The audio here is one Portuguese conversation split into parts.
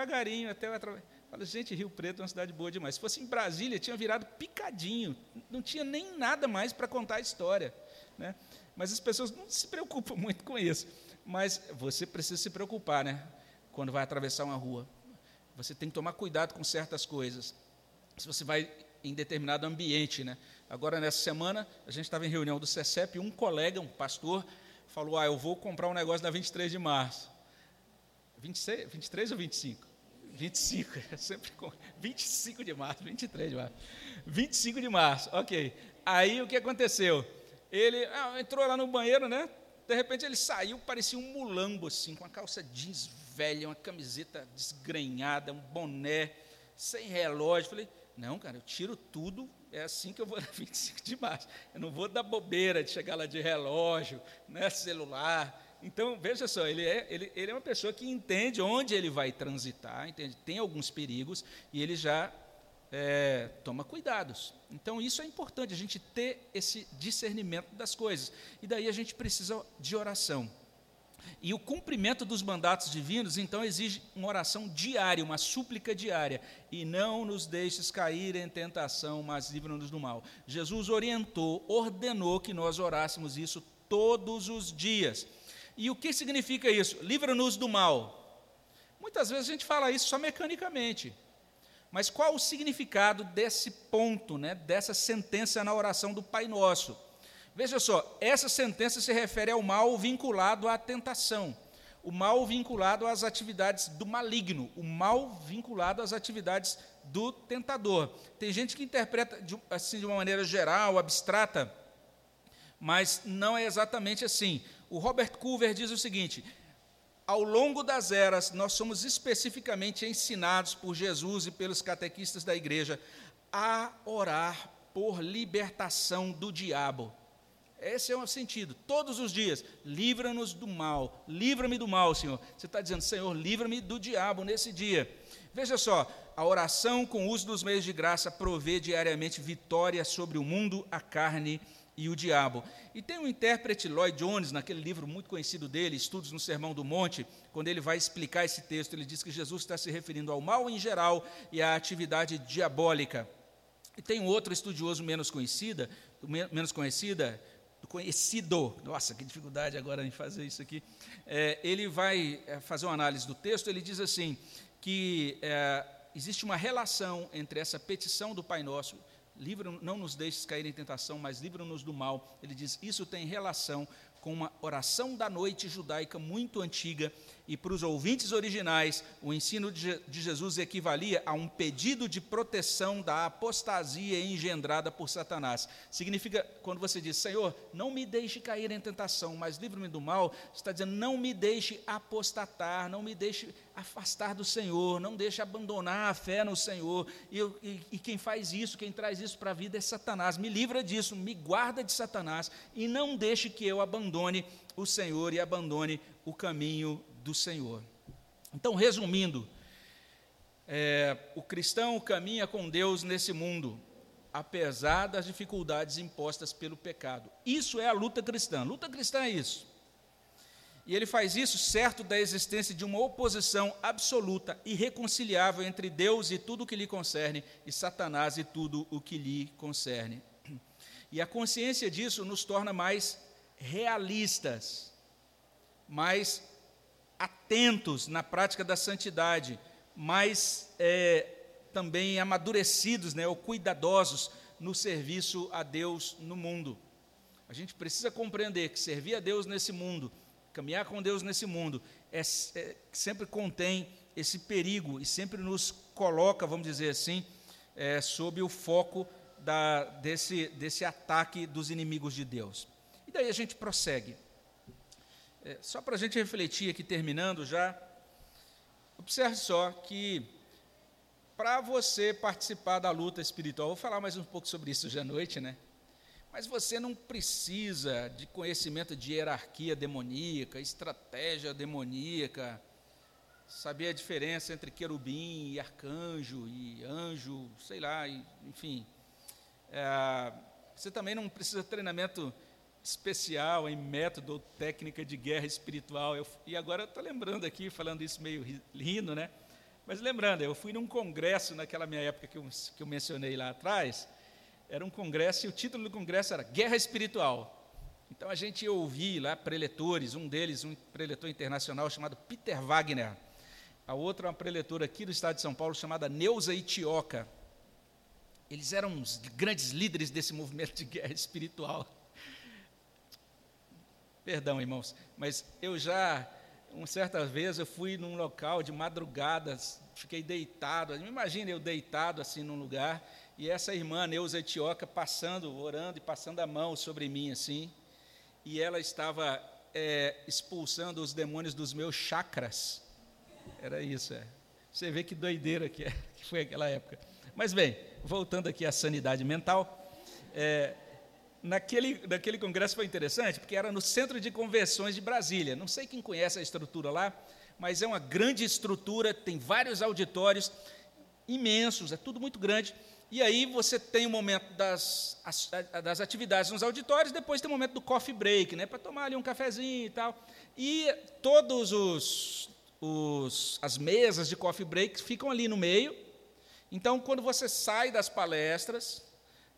devagarinho até eu. Fala, gente, Rio Preto é uma cidade boa demais. Se fosse em Brasília, tinha virado picadinho. Não tinha nem nada mais para contar a história. Né? Mas as pessoas não se preocupam muito com isso. Mas você precisa se preocupar, né? Quando vai atravessar uma rua. Você tem que tomar cuidado com certas coisas. Se você vai em determinado ambiente, né? Agora, nessa semana, a gente estava em reunião do CECEP e um colega, um pastor, falou: Ah, eu vou comprar um negócio na 23 de março. 26, 23 ou 25? 25, é sempre com 25 de março, 23 de março. 25 de março, ok. Aí o que aconteceu? Ele ah, entrou lá no banheiro, né? De repente ele saiu, parecia um mulambo, assim, com a calça jeans velha, uma camiseta desgrenhada, um boné, sem relógio. Falei, não, cara, eu tiro tudo, é assim que eu vou na 25 de março. Eu não vou dar bobeira de chegar lá de relógio, né, celular. Então, veja só, ele é, ele, ele é uma pessoa que entende onde ele vai transitar, entende? tem alguns perigos, e ele já é, toma cuidados. Então, isso é importante, a gente ter esse discernimento das coisas. E daí a gente precisa de oração. E o cumprimento dos mandatos divinos, então, exige uma oração diária, uma súplica diária. E não nos deixes cair em tentação, mas livra-nos do mal. Jesus orientou, ordenou que nós orássemos isso todos os dias. E o que significa isso? Livra-nos do mal. Muitas vezes a gente fala isso só mecanicamente. Mas qual o significado desse ponto, né, dessa sentença na oração do Pai Nosso? Veja só, essa sentença se refere ao mal vinculado à tentação, o mal vinculado às atividades do maligno, o mal vinculado às atividades do tentador. Tem gente que interpreta de, assim de uma maneira geral, abstrata, mas não é exatamente assim. O Robert Culver diz o seguinte: ao longo das eras, nós somos especificamente ensinados por Jesus e pelos catequistas da igreja a orar por libertação do diabo. Esse é o sentido. Todos os dias, livra-nos do mal, livra-me do mal, Senhor. Você está dizendo, Senhor, livra-me do diabo nesse dia. Veja só, a oração com o uso dos meios de graça provê diariamente vitória sobre o mundo, a carne e o diabo. E tem um intérprete, Lloyd Jones, naquele livro muito conhecido dele, Estudos no Sermão do Monte, quando ele vai explicar esse texto, ele diz que Jesus está se referindo ao mal em geral e à atividade diabólica. E tem um outro estudioso menos conhecida, menos conhecida, conhecido, nossa, que dificuldade agora em fazer isso aqui. É, ele vai é, fazer uma análise do texto, ele diz assim, que é, existe uma relação entre essa petição do Pai Nosso livra, não nos deixes cair em tentação, mas livra-nos do mal. Ele diz: isso tem relação com uma oração da noite judaica muito antiga, e para os ouvintes originais, o ensino de Jesus equivalia a um pedido de proteção da apostasia engendrada por Satanás. Significa, quando você diz, Senhor, não me deixe cair em tentação, mas livre-me do mal, você está dizendo, não me deixe apostatar, não me deixe afastar do Senhor, não deixe abandonar a fé no Senhor. E, eu, e, e quem faz isso, quem traz isso para a vida é Satanás. Me livra disso, me guarda de Satanás e não deixe que eu abandone o Senhor e abandone o caminho do Senhor. Então, resumindo, é, o cristão caminha com Deus nesse mundo, apesar das dificuldades impostas pelo pecado. Isso é a luta cristã. Luta cristã é isso. E ele faz isso certo da existência de uma oposição absoluta, irreconciliável entre Deus e tudo o que lhe concerne, e Satanás e tudo o que lhe concerne. E a consciência disso nos torna mais realistas, mais atentos na prática da santidade, mais é, também amadurecidos, né, ou cuidadosos no serviço a Deus no mundo. A gente precisa compreender que servir a Deus nesse mundo, caminhar com Deus nesse mundo, é, é, sempre contém esse perigo e sempre nos coloca, vamos dizer assim, é, sob o foco da, desse, desse ataque dos inimigos de Deus. E daí a gente prossegue. É, só para a gente refletir aqui, terminando já, observe só que para você participar da luta espiritual, vou falar mais um pouco sobre isso hoje à noite, né? Mas você não precisa de conhecimento de hierarquia demoníaca, estratégia demoníaca, saber a diferença entre querubim e arcanjo e anjo, sei lá, enfim. É, você também não precisa de treinamento especial em método ou técnica de guerra espiritual. Eu, e agora estou lembrando aqui, falando isso meio rindo, né? Mas lembrando, eu fui num congresso naquela minha época que eu, que eu mencionei lá atrás, era um congresso e o título do congresso era Guerra Espiritual. Então a gente ia ouvir lá preletores, um deles, um preletor internacional chamado Peter Wagner, a outra uma preletora aqui do estado de São Paulo chamada Neuza Itioca. Eles eram os grandes líderes desse movimento de guerra espiritual. Perdão, irmãos, mas eu já, uma certa vez, eu fui num local de madrugadas, fiquei deitado, imagine eu deitado assim num lugar, e essa irmã Neuza Etioca passando, orando e passando a mão sobre mim assim, e ela estava é, expulsando os demônios dos meus chakras. Era isso, é. Você vê que doideira que, é, que foi aquela época. Mas bem, voltando aqui à sanidade mental, é, naquele, naquele congresso foi interessante, porque era no Centro de Convenções de Brasília. Não sei quem conhece a estrutura lá, mas é uma grande estrutura, tem vários auditórios imensos, é tudo muito grande. E aí você tem o momento das, as, das atividades nos auditórios, depois tem o momento do coffee break, né, para tomar ali um cafezinho e tal. E todos os, os as mesas de coffee break ficam ali no meio. Então, quando você sai das palestras,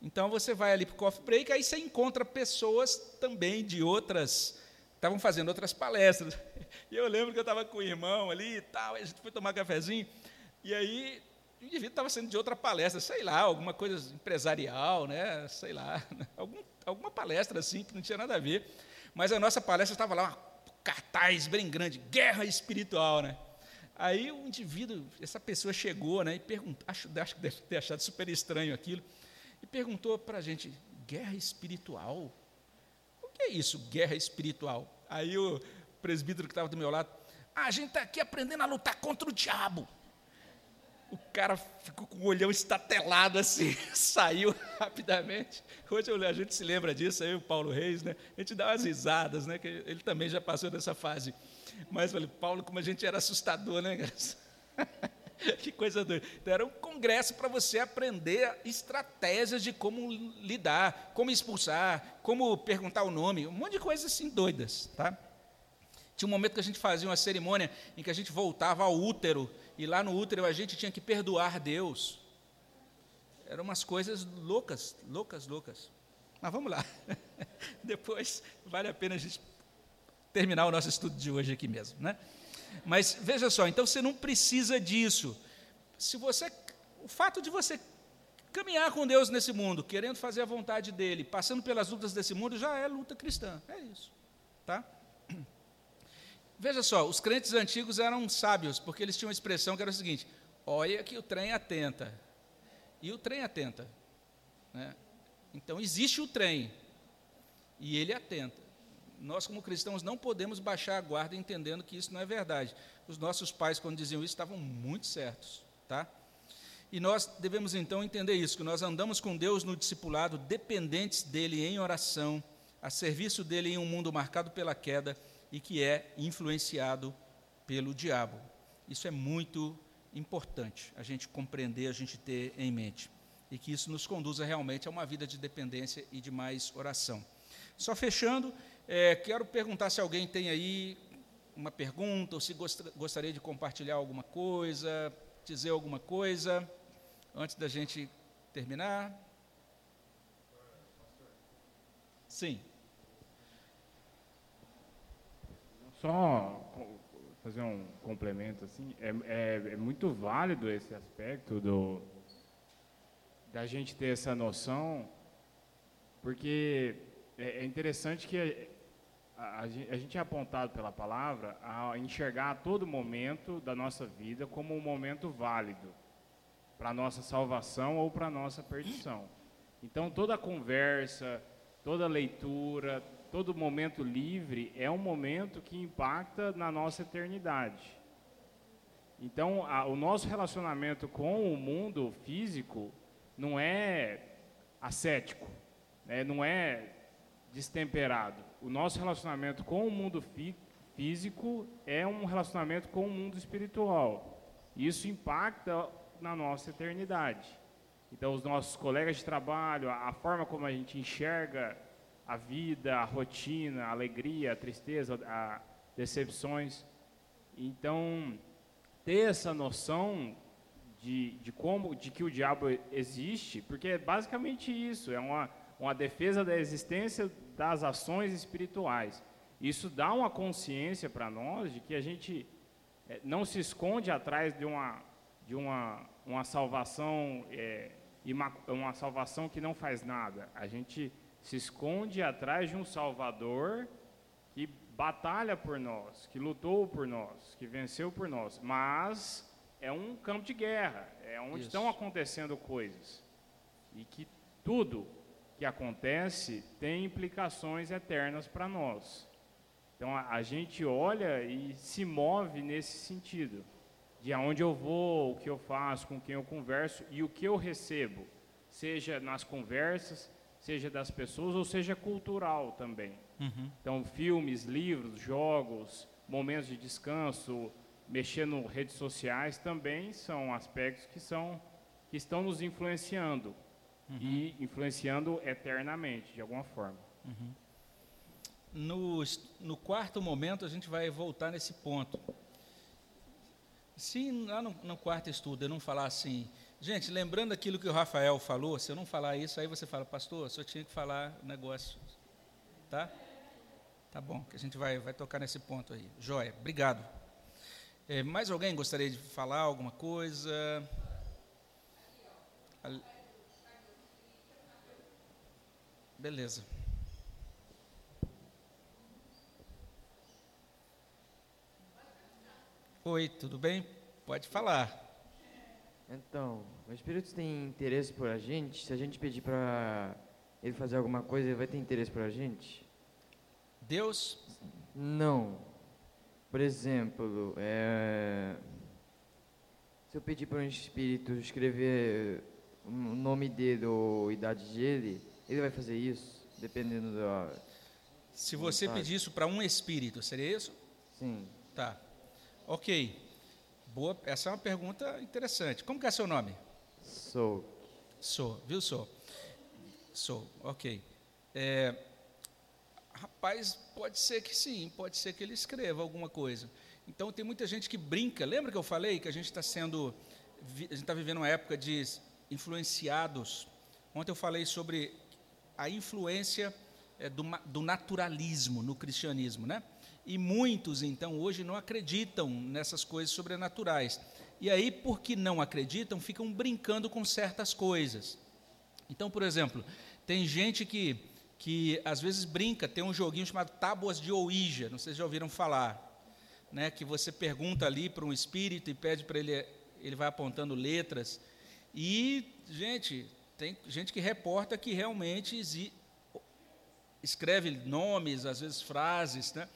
então você vai ali para o coffee break, aí você encontra pessoas também de outras, estavam fazendo outras palestras. E eu lembro que eu estava com o irmão ali e tal, a gente foi tomar cafezinho, e aí o indivíduo estava sendo de outra palestra, sei lá, alguma coisa empresarial, né? sei lá, algum, alguma palestra assim que não tinha nada a ver. Mas a nossa palestra estava lá, um cartaz bem grande, guerra espiritual, né? Aí o indivíduo, essa pessoa chegou, né, e perguntou, acho, acho que deve ter achado super estranho aquilo e perguntou para a gente: guerra espiritual? O que é isso, guerra espiritual? Aí o presbítero que estava do meu lado, a gente está aqui aprendendo a lutar contra o diabo. O cara ficou com o olhão estatelado assim, saiu rapidamente. Hoje a gente se lembra disso, aí o Paulo Reis, né? A gente dá umas risadas, né? Que ele também já passou dessa fase. Mas falei, Paulo, como a gente era assustador, né? que coisa doida. Então, era um congresso para você aprender estratégias de como lidar, como expulsar, como perguntar o nome, um monte de coisas assim doidas. Tá? Tinha um momento que a gente fazia uma cerimônia em que a gente voltava ao útero, e lá no útero a gente tinha que perdoar Deus. Eram umas coisas loucas, loucas, loucas. Mas vamos lá. Depois vale a pena a gente terminar o nosso estudo de hoje aqui mesmo, né? Mas veja só, então você não precisa disso. Se você, o fato de você caminhar com Deus nesse mundo, querendo fazer a vontade dele, passando pelas lutas desse mundo, já é luta cristã. É isso, tá? Veja só, os crentes antigos eram sábios, porque eles tinham uma expressão que era o seguinte: olha que o trem atenta. E o trem atenta. Né? Então existe o trem, e ele atenta nós, como cristãos, não podemos baixar a guarda entendendo que isso não é verdade. Os nossos pais, quando diziam isso, estavam muito certos. Tá? E nós devemos então entender isso, que nós andamos com Deus no discipulado, dependentes dele em oração, a serviço dele em um mundo marcado pela queda e que é influenciado pelo diabo. Isso é muito importante a gente compreender, a gente ter em mente. E que isso nos conduza realmente a uma vida de dependência e de mais oração. Só fechando, é, quero perguntar se alguém tem aí uma pergunta, ou se gostaria de compartilhar alguma coisa, dizer alguma coisa, antes da gente terminar. Sim. Só fazer um complemento assim, é, é, é, muito válido esse aspecto do da gente ter essa noção, porque é, é interessante que a, gente é apontado pela palavra a enxergar a todo momento da nossa vida como um momento válido para a nossa salvação ou para a nossa perdição. Então, toda conversa, toda leitura, todo momento livre é um momento que impacta na nossa eternidade. Então, a, o nosso relacionamento com o mundo físico não é ascético, né? não é destemperado. O nosso relacionamento com o mundo fí físico é um relacionamento com o mundo espiritual. Isso impacta na nossa eternidade. Então, os nossos colegas de trabalho, a forma como a gente enxerga a vida, a rotina, a alegria, a tristeza, as decepções. Então, ter essa noção de, de como, de que o diabo existe, porque é basicamente isso, é uma, uma defesa da existência das ações espirituais. Isso dá uma consciência para nós de que a gente é, não se esconde atrás de uma, de uma, uma salvação é, uma salvação que não faz nada. A gente se esconde atrás de um Salvador que batalha por nós, que lutou por nós, que venceu por nós. Mas é um campo de guerra, é onde Isso. estão acontecendo coisas. E que tudo que acontece tem implicações eternas para nós. Então a, a, gente olha e se move nesse sentido, de aonde eu vou, o que eu faço, com quem eu converso e o que eu recebo, seja nas conversas, seja das pessoas ou seja cultural também. Uhum. Então filmes, livros, jogos, momentos de descanso, mexer nas redes sociais também são aspectos que são que estão nos influenciando uhum. e influenciando eternamente de alguma forma. Uhum. No, no quarto momento a gente vai voltar nesse ponto. Se lá no, no quarto estudo eu não falar assim, gente, lembrando aquilo que o Rafael falou, se eu não falar isso, aí você fala, pastor, só tinha que falar negócio, tá? Tá bom, que a gente vai, vai tocar nesse ponto aí. Joia, obrigado. É, mais alguém gostaria de falar alguma coisa? Beleza. Oi, tudo bem? Pode falar. Então, o Espírito tem interesse por a gente? Se a gente pedir para ele fazer alguma coisa, ele vai ter interesse por a gente? Deus? Não. Por exemplo, é, se eu pedir para um espírito escrever o nome dele ou a idade dele, ele vai fazer isso, dependendo da. Se você pedir isso para um espírito, seria isso? Sim. Tá. Ok. Boa. Essa é uma pergunta interessante. Como que é seu nome? Sou. Sou, viu, sou? Sou, ok. É, Rapaz, pode ser que sim, pode ser que ele escreva alguma coisa. Então tem muita gente que brinca. Lembra que eu falei que a gente está sendo, a gente está vivendo uma época de influenciados. Ontem eu falei sobre a influência é, do, do naturalismo no cristianismo, né? E muitos então hoje não acreditam nessas coisas sobrenaturais. E aí, porque não acreditam, ficam brincando com certas coisas. Então, por exemplo, tem gente que que às vezes brinca, tem um joguinho chamado Tábuas de Ouija, não sei se já ouviram falar, né, que você pergunta ali para um espírito e pede para ele, ele vai apontando letras, e, gente, tem gente que reporta que realmente escreve nomes, às vezes frases, né?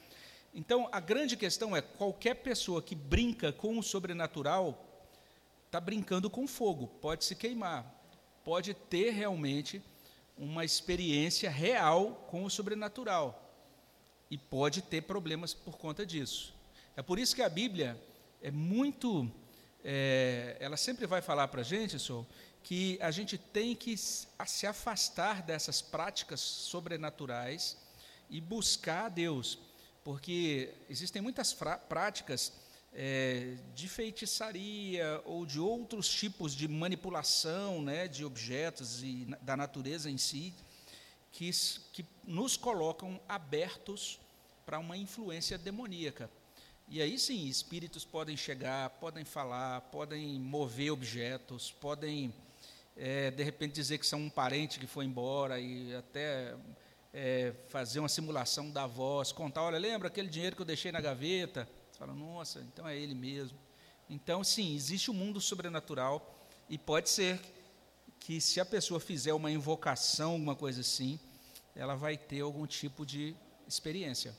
Então, a grande questão é, qualquer pessoa que brinca com o sobrenatural, está brincando com fogo, pode se queimar, pode ter realmente uma experiência real com o sobrenatural e pode ter problemas por conta disso. É por isso que a Bíblia é muito, é, ela sempre vai falar para a gente, Sol, que a gente tem que se afastar dessas práticas sobrenaturais e buscar a Deus, porque existem muitas práticas é, de feitiçaria ou de outros tipos de manipulação né, de objetos e da natureza em si, que, que nos colocam abertos para uma influência demoníaca. E aí sim, espíritos podem chegar, podem falar, podem mover objetos, podem, é, de repente, dizer que são um parente que foi embora e até é, fazer uma simulação da voz, contar: olha, lembra aquele dinheiro que eu deixei na gaveta? Você fala, nossa, então é ele mesmo. Então, sim, existe um mundo sobrenatural e pode ser que se a pessoa fizer uma invocação, alguma coisa assim, ela vai ter algum tipo de experiência.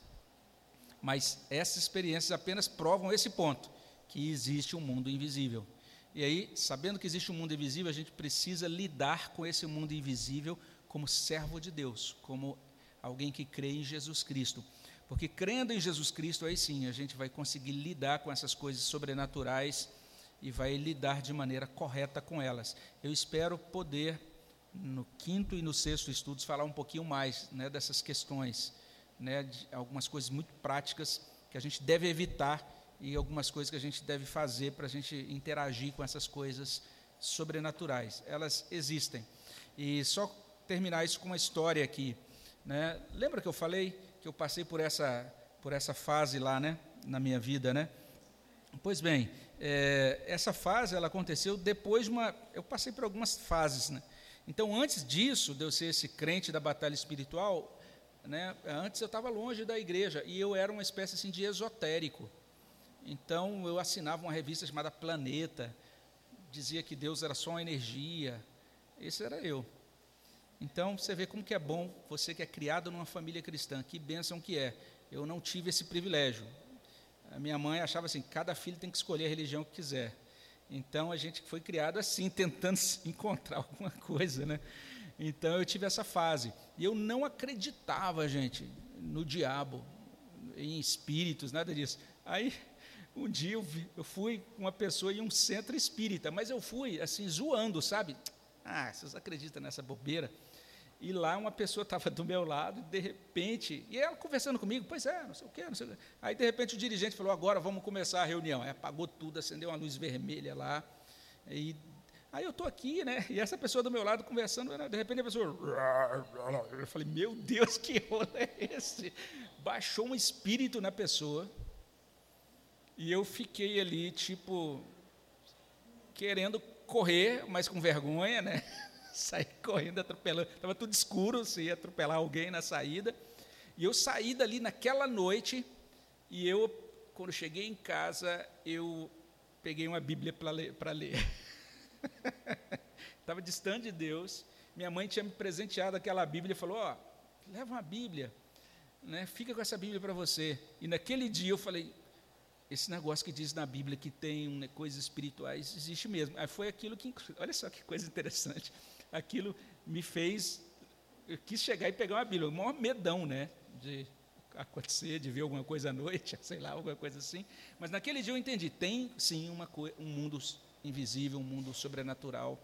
Mas essas experiências apenas provam esse ponto, que existe um mundo invisível. E aí, sabendo que existe um mundo invisível, a gente precisa lidar com esse mundo invisível como servo de Deus, como alguém que crê em Jesus Cristo. Porque crendo em Jesus Cristo, aí sim a gente vai conseguir lidar com essas coisas sobrenaturais e vai lidar de maneira correta com elas. Eu espero poder, no quinto e no sexto estudos, falar um pouquinho mais né, dessas questões, né, de algumas coisas muito práticas que a gente deve evitar e algumas coisas que a gente deve fazer para a gente interagir com essas coisas sobrenaturais. Elas existem. E só terminar isso com uma história aqui. Né? Lembra que eu falei que eu passei por essa, por essa fase lá, né? na minha vida, né? Pois bem, é, essa fase ela aconteceu depois de uma. Eu passei por algumas fases, né? Então, antes disso, de eu ser esse crente da batalha espiritual, né, antes eu estava longe da igreja e eu era uma espécie assim, de esotérico. Então, eu assinava uma revista chamada Planeta, dizia que Deus era só uma energia. Esse era eu. Então, você vê como que é bom você que é criado numa família cristã, que bênção que é. Eu não tive esse privilégio. A minha mãe achava assim, cada filho tem que escolher a religião que quiser. Então a gente foi criado assim, tentando encontrar alguma coisa, né? Então eu tive essa fase. E eu não acreditava, gente, no diabo, em espíritos, nada disso. Aí um dia eu, fui com uma pessoa em um centro espírita, mas eu fui assim zoando, sabe? Ah, vocês acreditam nessa bobeira? E lá uma pessoa estava do meu lado, e de repente, e ela conversando comigo, pois é, não sei o quê, não sei o quê. Aí de repente o dirigente falou, agora vamos começar a reunião. Aí apagou tudo, acendeu uma luz vermelha lá. E aí eu estou aqui, né? E essa pessoa do meu lado conversando, de repente a pessoa. Eu falei, meu Deus, que rolo é esse? Baixou um espírito na pessoa. E eu fiquei ali, tipo, querendo correr, mas com vergonha, né? saí correndo, atropelando. Estava tudo escuro, se ia atropelar alguém na saída. E eu saí dali naquela noite, e eu, quando cheguei em casa, eu peguei uma Bíblia para ler. Estava distante de Deus. Minha mãe tinha me presenteado aquela Bíblia e falou: Ó, oh, leva uma Bíblia, né? fica com essa Bíblia para você. E naquele dia eu falei: esse negócio que diz na Bíblia que tem né, coisas espirituais existe mesmo. Aí foi aquilo que, olha só que coisa interessante aquilo me fez. Eu quis chegar e pegar uma Bíblia, o maior medão, né? De acontecer, de ver alguma coisa à noite, sei lá, alguma coisa assim. Mas naquele dia eu entendi: tem sim uma, um mundo invisível, um mundo sobrenatural.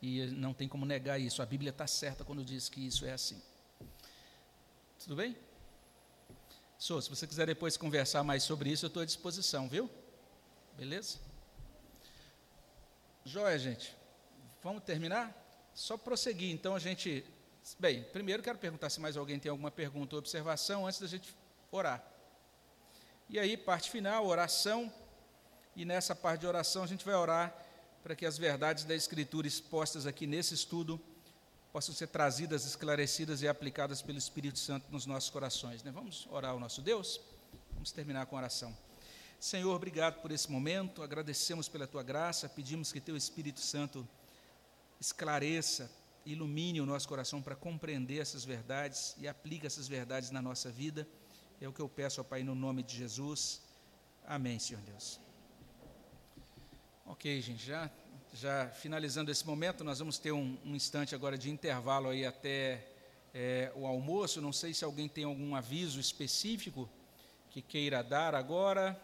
E não tem como negar isso. A Bíblia está certa quando diz que isso é assim. Tudo bem? Sou, se você quiser depois conversar mais sobre isso, eu estou à disposição, viu? Beleza? Joia, gente. Vamos terminar? Só prosseguir. Então a gente. Bem, primeiro quero perguntar se mais alguém tem alguma pergunta ou observação antes da gente orar. E aí, parte final, oração. E nessa parte de oração a gente vai orar para que as verdades da Escritura expostas aqui nesse estudo possam ser trazidas, esclarecidas e aplicadas pelo Espírito Santo nos nossos corações. Né? Vamos orar ao nosso Deus? Vamos terminar com a oração. Senhor, obrigado por esse momento, agradecemos pela tua graça, pedimos que teu Espírito Santo esclareça, ilumine o nosso coração para compreender essas verdades e aplique essas verdades na nossa vida. É o que eu peço ao Pai no nome de Jesus. Amém, Senhor Deus. Ok, gente, já, já finalizando esse momento, nós vamos ter um, um instante agora de intervalo aí até é, o almoço. Não sei se alguém tem algum aviso específico que queira dar agora.